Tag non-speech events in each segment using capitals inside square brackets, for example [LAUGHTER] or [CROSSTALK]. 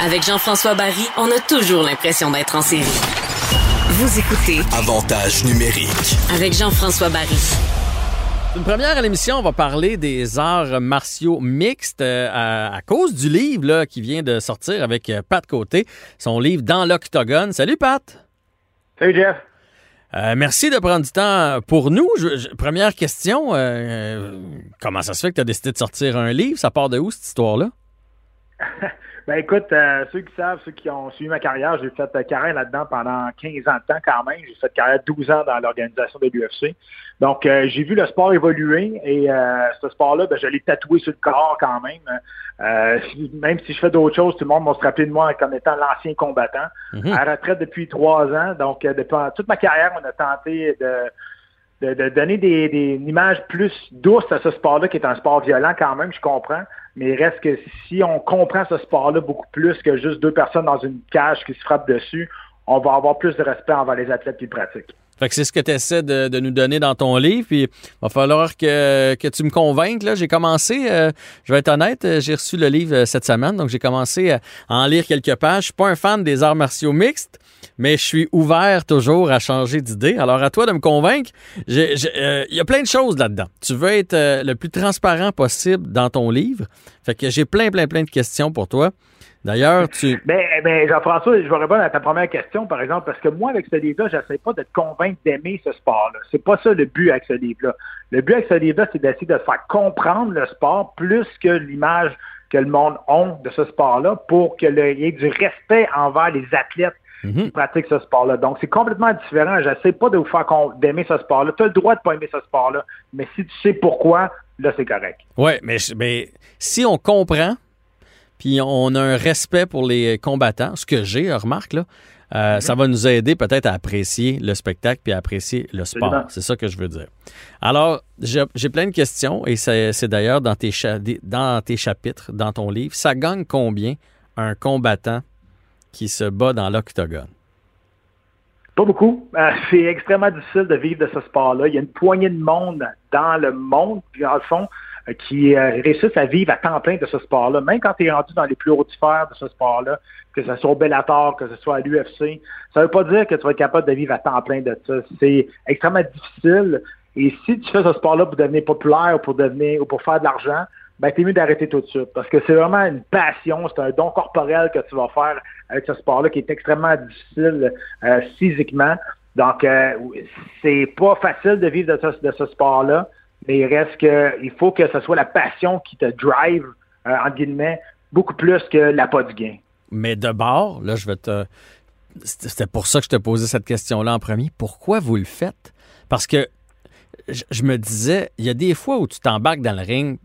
Avec Jean-François Barry, on a toujours l'impression d'être en série. Vous écoutez Avantage numérique. avec Jean-François Barry. Une première à l'émission, on va parler des arts martiaux mixtes euh, à, à cause du livre là, qui vient de sortir avec euh, Pat Côté, son livre Dans l'Octogone. Salut Pat! Salut Jeff. Euh, merci de prendre du temps pour nous. Je- je- première question, euh, comment ça se fait que tu as décidé de sortir un livre? Ça part de où cette histoire-là? [LAUGHS] Ben écoute, euh, ceux qui savent, ceux qui ont suivi ma carrière, j'ai fait euh, carrière là-dedans pendant 15 ans de temps quand même. J'ai fait carrière 12 ans dans l'organisation de l'UFC. Donc, euh, j'ai vu le sport évoluer et euh, ce sport-là, ben, je l'ai tatoué sur le corps quand même. Euh, même si je fais d'autres choses, tout le monde va se rappeler de moi comme étant l'ancien combattant. Mhm. À la retraite depuis trois ans. Donc, euh, depuis toute ma carrière, on a tenté de de, donner des, des, une image plus douce à ce sport-là, qui est un sport violent quand même, je comprends. Mais il reste que si on comprend ce sport-là beaucoup plus que juste deux personnes dans une cage qui se frappent dessus, on va avoir plus de respect envers les athlètes qui le pratiquent. Fait que c'est ce que tu essaies de, de nous donner dans ton livre. Puis, il va falloir que, que tu me convainques. Là, j'ai commencé, euh, je vais être honnête, euh, j'ai reçu le livre euh, cette semaine, donc j'ai commencé à en lire quelques pages. Je suis pas un fan des arts martiaux mixtes, mais je suis ouvert toujours à changer d'idée. Alors, à toi de me convaincre. Euh, Il y a plein de choses là-dedans. Tu veux être euh, le plus transparent possible dans ton livre. Fait que j'ai plein, plein, plein de questions pour toi. D'ailleurs, tu... Ben, ben Jean-François, je vais répondre à ta première question, par exemple, parce que moi, avec ce livre-là, j'essaie pas de te convaincre d'aimer ce sport-là. C'est pas ça le but avec ce livre-là. Le but avec ce livre-là, c'est d'essayer de faire comprendre le sport plus que l'image que le monde a de ce sport-là pour qu'il y ait du respect envers les athlètes qui pratiquent ce sport-là. Donc, c'est complètement différent. J'essaie pas de vous faire d'aimer ce sport-là. Tu as le droit de pas aimer ce sport-là, mais si tu sais pourquoi, là, c'est correct. Oui, mais, je- mais si on comprend, puis on a un respect pour les combattants, ce que j'ai, remarque, là, euh, ça va nous aider peut-être à apprécier le spectacle puis à apprécier le sport. C'est ça que je veux dire. Alors, j'ai plein de questions et c'est d'ailleurs dans, tes dans tes chapitres, dans ton livre. Ça gagne combien un combattant qui se bat dans l'octogone? Pas beaucoup. Euh, c'est extrêmement difficile de vivre de ce sport-là. Il y a une poignée de monde dans le monde, puis dans le fond, qui euh, réussissent à vivre à temps plein de ce sport-là. Même quand tu es rendu dans les plus hautes sphères de ce sport-là, que ce soit au Bellator, que ce soit à l'UFC, ça veut pas dire que tu vas être capable de vivre à temps plein de ça. C'est extrêmement difficile. Et si tu fais ce sport-là pour devenir populaire ou pour devenir ou pour faire de l'argent, ben t'es mieux d'arrêter tout de suite. Parce que c'est vraiment une passion, c'est un don corporel que tu vas faire avec ce sport-là qui est extrêmement difficile euh, physiquement. Donc, euh, c'est pas facile de vivre de ce, de ce sport-là, mais il reste que il faut que ce soit la passion qui te drive, euh, entre guillemets, beaucoup plus que l'appât du gain. Mais de bord, là, je vais te. C'était pour ça que je te posais cette question-là en premier. Pourquoi vous le faites? Parce que je me disais, il y a des fois où tu t'embarques dans le ring,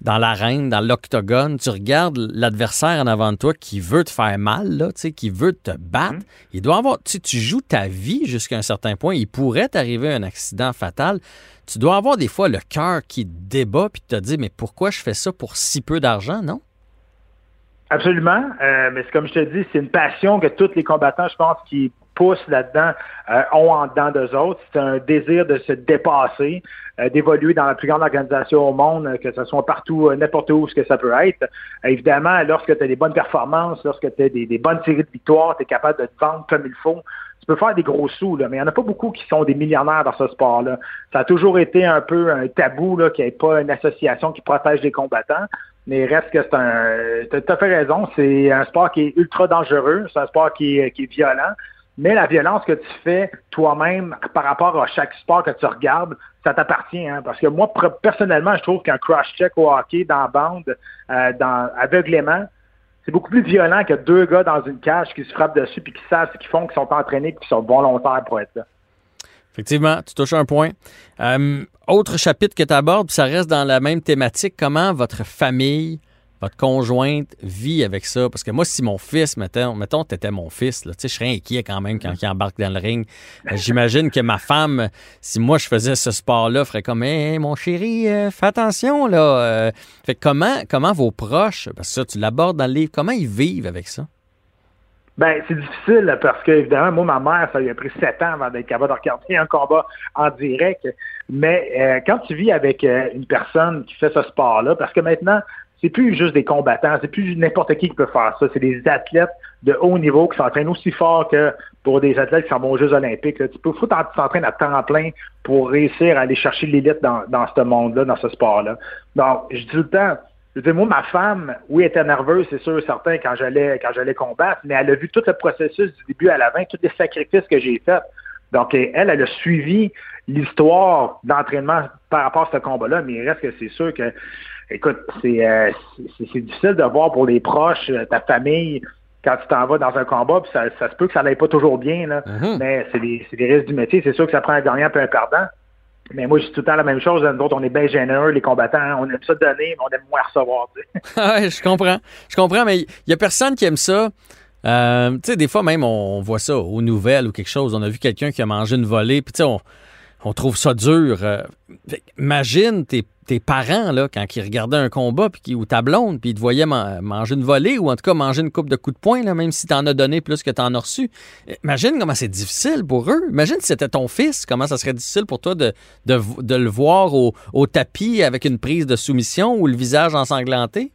dans l'arène, dans l'octogone, tu regardes l'adversaire en avant de toi qui veut te faire mal, là, tu sais, qui veut te battre. Il doit avoir. Tu joues ta vie jusqu'à un certain point. Il pourrait t'arriver un accident fatal. Tu dois avoir des fois le cœur qui débat puis te dit, mais pourquoi je fais ça pour si peu d'argent, non? Absolument. Euh, mais c'est comme je te dis, c'est une passion que tous les combattants, je pense, qui poussent là-dedans, euh, ont en dedans d'eux autres. C'est un désir de se dépasser, euh, d'évoluer dans la plus grande organisation au monde, euh, que ce soit partout, n'importe où ce que ça peut être. Évidemment, lorsque tu as des bonnes performances, lorsque tu as des, bonnes séries de victoires, tu es capable de te vendre comme il faut. Tu peux faire des gros sous, là, mais il n'y en a pas beaucoup qui sont des millionnaires dans ce sport-là. Ça a toujours été un peu un tabou qu'il n'y ait pas une association qui protège les combattants. Mais reste que c'est un. Tu as à fait raison. C'est un sport qui est ultra dangereux. C'est un sport qui est violent. Mais la violence que tu fais toi-même par rapport à chaque sport que tu regardes, ça t'appartient. Hein? Parce que moi, personnellement, je trouve qu'un crash check au hockey dans la bande, euh, aveuglément, c'est beaucoup plus violent que deux gars dans une cage qui se frappent dessus puis qui savent ce qu'ils font, qui sont entraînés puis qui sont volontaires pour être là. Effectivement, tu touches un point. Euh, autre chapitre que tu abordes, ça reste dans la même thématique, comment votre famille, votre conjointe vit avec ça? Parce que moi, si mon fils, mettons, mettons tu étais mon fils, là, tu sais, je serais inquiet quand même quand il embarque dans le ring. Euh, J'imagine que ma femme, si moi je faisais ce sport-là, ferait comme Hey, mon chéri, euh, fais attention là. Euh, fait que comment, comment vos proches, parce que ça, tu l'abordes dans le livre, comment ils vivent avec ça? Ben, c'est difficile parce que, évidemment, moi, ma mère, ça lui a pris sept ans avant d'être capable de regarder un combat en direct. Mais euh, quand tu vis avec euh, une personne qui fait ce sport-là, parce que maintenant, c'est plus juste des combattants, c'est plus n'importe qui qui peut faire ça. C'est des athlètes de haut niveau qui s'entraînent aussi fort que pour des athlètes qui s'en vont aux Jeux olympiques. Tu peux foutre t'entraîner à temps plein pour réussir à aller chercher l'élite dans, dans ce monde-là, dans ce sport-là. Donc, je dis tout le temps, je dis, moi, ma femme, oui, elle était nerveuse, c'est sûr, certain, quand j'allais quand j'allais combattre, mais elle a vu tout le processus du début à la fin, tous les sacrifices que j'ai faits. Donc, elle, elle a suivi l'histoire d'entraînement par rapport à ce combat-là, mais il reste que c'est sûr que, écoute, euh, c'est difficile de voir pour les proches, euh, ta famille, quand tu t'en vas dans un combat, puis ça, ça se peut que ça n'aille pas toujours bien, là, mm-hmm. mais c'est des, des risques du métier. C'est sûr que ça prend un gagnant et un perdant. Mais moi, je dis tout le temps la même chose. Nous autres, on est bien généreux, les combattants. Hein. On aime ça donner, mais on aime moins recevoir. [LAUGHS] ouais, je comprends. Je comprends, mais il n'y a personne qui aime ça. Euh, tu sais, des fois, même, on voit ça aux nouvelles ou quelque chose. On a vu quelqu'un qui a mangé une volée, puis tu sais, on, trouve ça dur. Euh, imagine tes, parents, là, quand ils regardaient un combat puis, ou ta blonde, puis ils te voyaient manger une volée ou en tout cas manger une coupe de coups de poing, là, même si tu en as donné plus que tu en as reçu. Imagine comment c'est difficile pour eux. Imagine si c'était ton fils, comment ça serait difficile pour toi de, de, le voir au, tapis avec une prise de soumission ou le visage ensanglanté.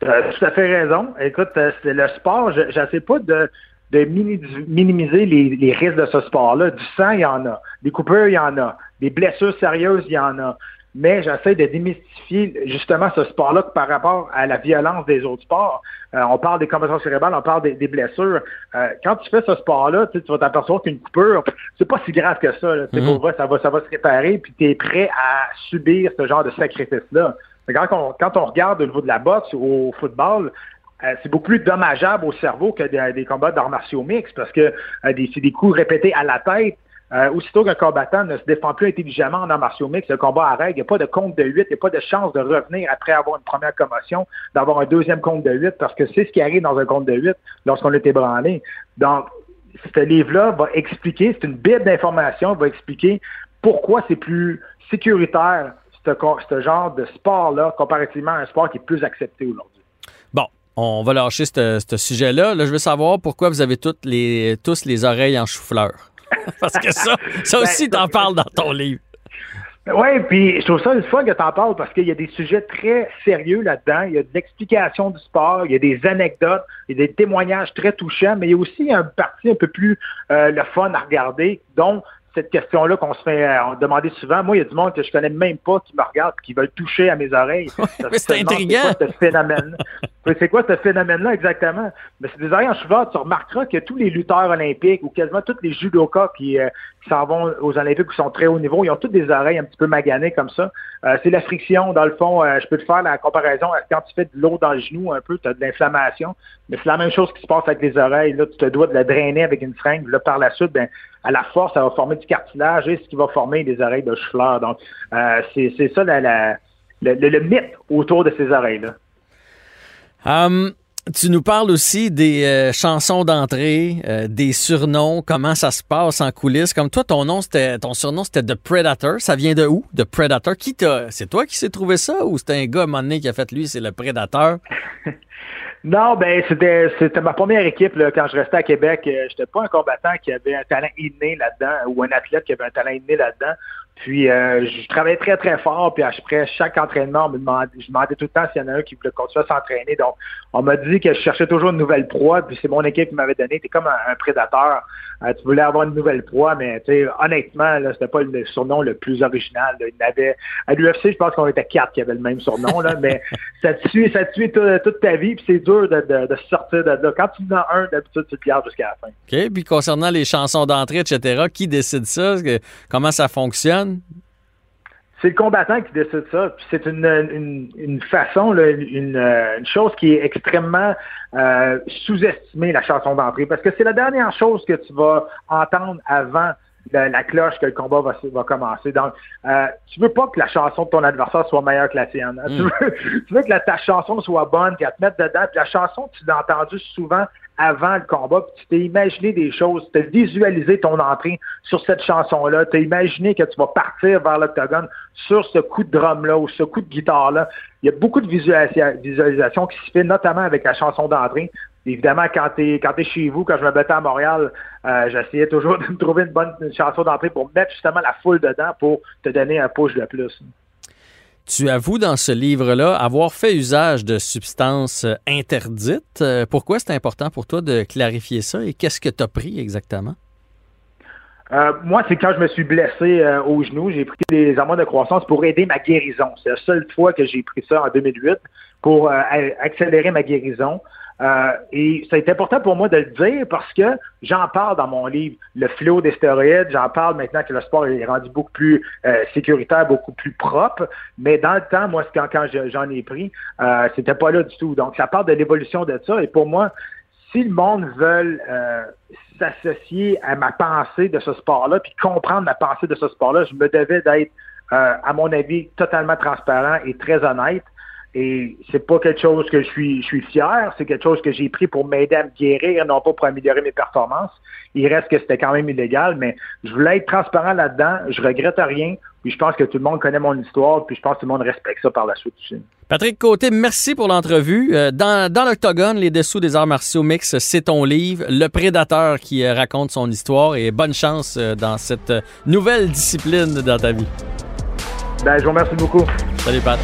Tu as tout à fait raison. Écoute, euh, le sport, je ne sais pas de de minimiser les, risques de ce sport-là. Du sang, il y en a. Des coupures, il y en a. Des blessures sérieuses, il y en a. Mais j'essaie de démystifier justement ce sport-là par rapport à la violence des autres sports. Euh, on parle des commotions cérébrales, on parle des, blessures. Euh, quand tu fais ce sport-là, tu vas t'apercevoir qu'une coupure, c'est pas si grave que ça. Mm-hmm. ça, va, ça va se réparer, puis tu es prêt à subir ce genre de sacrifice-là. Quand on, regarde au niveau de la boxe au football, euh, c'est beaucoup plus dommageable au cerveau que des, combats d'arts martiaux mixtes parce que euh, c'est des coups répétés à la tête. Euh, aussitôt qu'un combattant ne se défend plus intelligemment en arts martiaux mixtes, le combat arrête. Il n'y a pas de compte de 8, il n'y a pas de chance de revenir après avoir une première commotion, d'avoir un deuxième compte de 8 parce que c'est ce qui arrive dans un compte de 8 lorsqu'on est ébranlé. Donc, ce livre-là va expliquer, c'est une bible d'information, va expliquer pourquoi c'est plus sécuritaire ce, ce genre de sport-là comparativement à un sport qui est plus accepté aujourd'hui? Bon, on va lâcher ce sujet-là. Là, je veux savoir pourquoi vous avez toutes les, tous les oreilles en chou-fleur. [LAUGHS] Parce que ça, ça aussi, ben, t'en parles dans ton livre. Oui, puis je trouve ça une fois que tu en parles parce qu'il y a des sujets très sérieux là-dedans. Il y a des explications du sport, il y a des anecdotes, il y a des témoignages très touchants, mais il y a aussi un parti un peu plus euh, le fun à regarder, dont cette question-là qu'on se fait euh, demander souvent. Moi, il y a du monde que je connais même pas qui me regarde, qui veulent toucher à mes oreilles. [LAUGHS] c'est intriguant. C'est quoi ce phénomène [LAUGHS] C'est quoi ce phénomène-là exactement? Mais c'est des oreilles en cheval. Tu remarqueras que tous les lutteurs olympiques ou quasiment tous les judokas qui, euh, qui s'en vont aux Olympiques ou sont très haut niveau, ils ont toutes des oreilles un petit peu maganées comme ça. Euh, c'est la friction. Dans le fond, je peux te faire la comparaison. Quand tu fais de l'eau dans le genou un peu, tu as de l'inflammation. Mais c'est la même chose qui se passe avec les oreilles. Là, tu te dois de la drainer avec une fringue. Là, par la suite, ben, à la force, ça va former du cartilage et ce qui va former des oreilles de chou-fleur. Donc, euh, c'est ça le, mythe autour de ces oreilles-là. Hum, tu nous parles aussi des euh, chansons d'entrée, euh, des surnoms, comment ça se passe en coulisses? Comme toi, ton nom, c'était ton surnom, c'était The Predator. Ça vient de où, The Predator? Qui t'a. C'est toi qui s'est trouvé ça ou c'était un gars à un moment donné qui a fait lui, c'est le Predator? [LAUGHS] Non, ben c'était c'était ma première équipe là, quand je restais à Québec. Euh, J'étais pas un combattant qui avait un talent inné là-dedans ou un athlète qui avait un talent inné là-dedans. Puis euh, je travaillais très, très fort. Puis après chaque entraînement, on me demandait, je demandais tout le temps s'il y en a un qui voulait continuer à s'entraîner. Donc, on m'a dit que je cherchais toujours une nouvelle proie. Puis c'est mon équipe qui m'avait donné. T'es comme un, prédateur. Euh, tu voulais avoir une nouvelle proie, mais honnêtement, là, c'était pas le surnom le plus original. Il avait, à l'UFC, je pense qu'on était quatre qui avaient le même surnom. Là, mais [LAUGHS] ça te suit, ça te suit toute, ta vie. Puis c'est dur de, de, sortir de là. Quand tu en as un, d'habitude, tu te gardes jusqu'à la fin. OK. Puis concernant les chansons d'entrée, etc., qui décide ça? Comment ça fonctionne? C'est le combattant qui décide ça. c'est une, façon, euh, une, chose qui est extrêmement euh, sous-estimée, la chanson d'entrée, parce que c'est la dernière chose que tu vas entendre avant la, cloche que le combat va, va commencer. Donc, euh, tu veux pas que la chanson de ton adversaire soit meilleure que la tienne. Hein. Mm. Tu, veux, [LAUGHS] que ta chanson soit bonne, qu'elle te mette dedans. Puis la chanson, tu l'as entendue souvent avant le combat, puis tu t'es imaginé des choses, tu as visualisé ton entrée sur cette chanson-là, tu as imaginé que tu vas partir vers l'octogone sur ce coup de drum-là ou ce coup de guitare-là. Il y a beaucoup de visualisation qui se fait, notamment avec la chanson d'entrée. Évidemment, quand tu es, chez vous, quand je me battais à Montréal, euh, j'essayais toujours [LAUGHS] de trouver une bonne chanson d'entrée pour mettre justement la foule dedans pour te donner un push de plus. Tu avoues dans ce livre-là avoir fait usage de substances interdites. Pourquoi c'est important pour toi de clarifier ça et qu'est-ce que tu as pris exactement? Euh, moi, c'est quand je me suis blessé euh, au genou, j'ai pris des hormones de croissance pour aider ma guérison. C'est la seule fois que j'ai pris ça en 2008 pour euh, accélérer ma guérison. Et ça est important pour moi de le dire parce que j'en parle dans mon livre, le flot des stéroïdes, j'en parle maintenant que le sport est rendu beaucoup plus sécuritaire, beaucoup plus propre, mais dans le temps, moi, quand, quand j'en ai pris, c'était pas là du tout. Donc, ça parle de l'évolution de ça, et pour moi, si le monde veut euh, s'associer à ma pensée de ce sport-là, puis comprendre ma pensée de ce sport-là, je me devais d'être, euh, à mon avis, totalement transparent et très honnête. Et c'est pas quelque chose que je suis, je suis fier, c'est quelque chose que j'ai pris pour m'aider à me guérir, non pas pour améliorer mes performances. Il reste que c'était quand même illégal, mais je voulais être transparent là-dedans. Je regrette rien. Puis je pense que tout le monde connaît mon histoire, puis je pense que tout le monde respecte ça par la suite aussi. Patrick Côté, merci pour l'entrevue. Euh, dans, dans l'Octogone, Les Dessous des arts martiaux mix, c'est ton livre, Le Prédateur qui euh, raconte son histoire et bonne chance euh, dans cette nouvelle discipline dans ta vie. Ben, je vous remercie beaucoup. Salut Pat.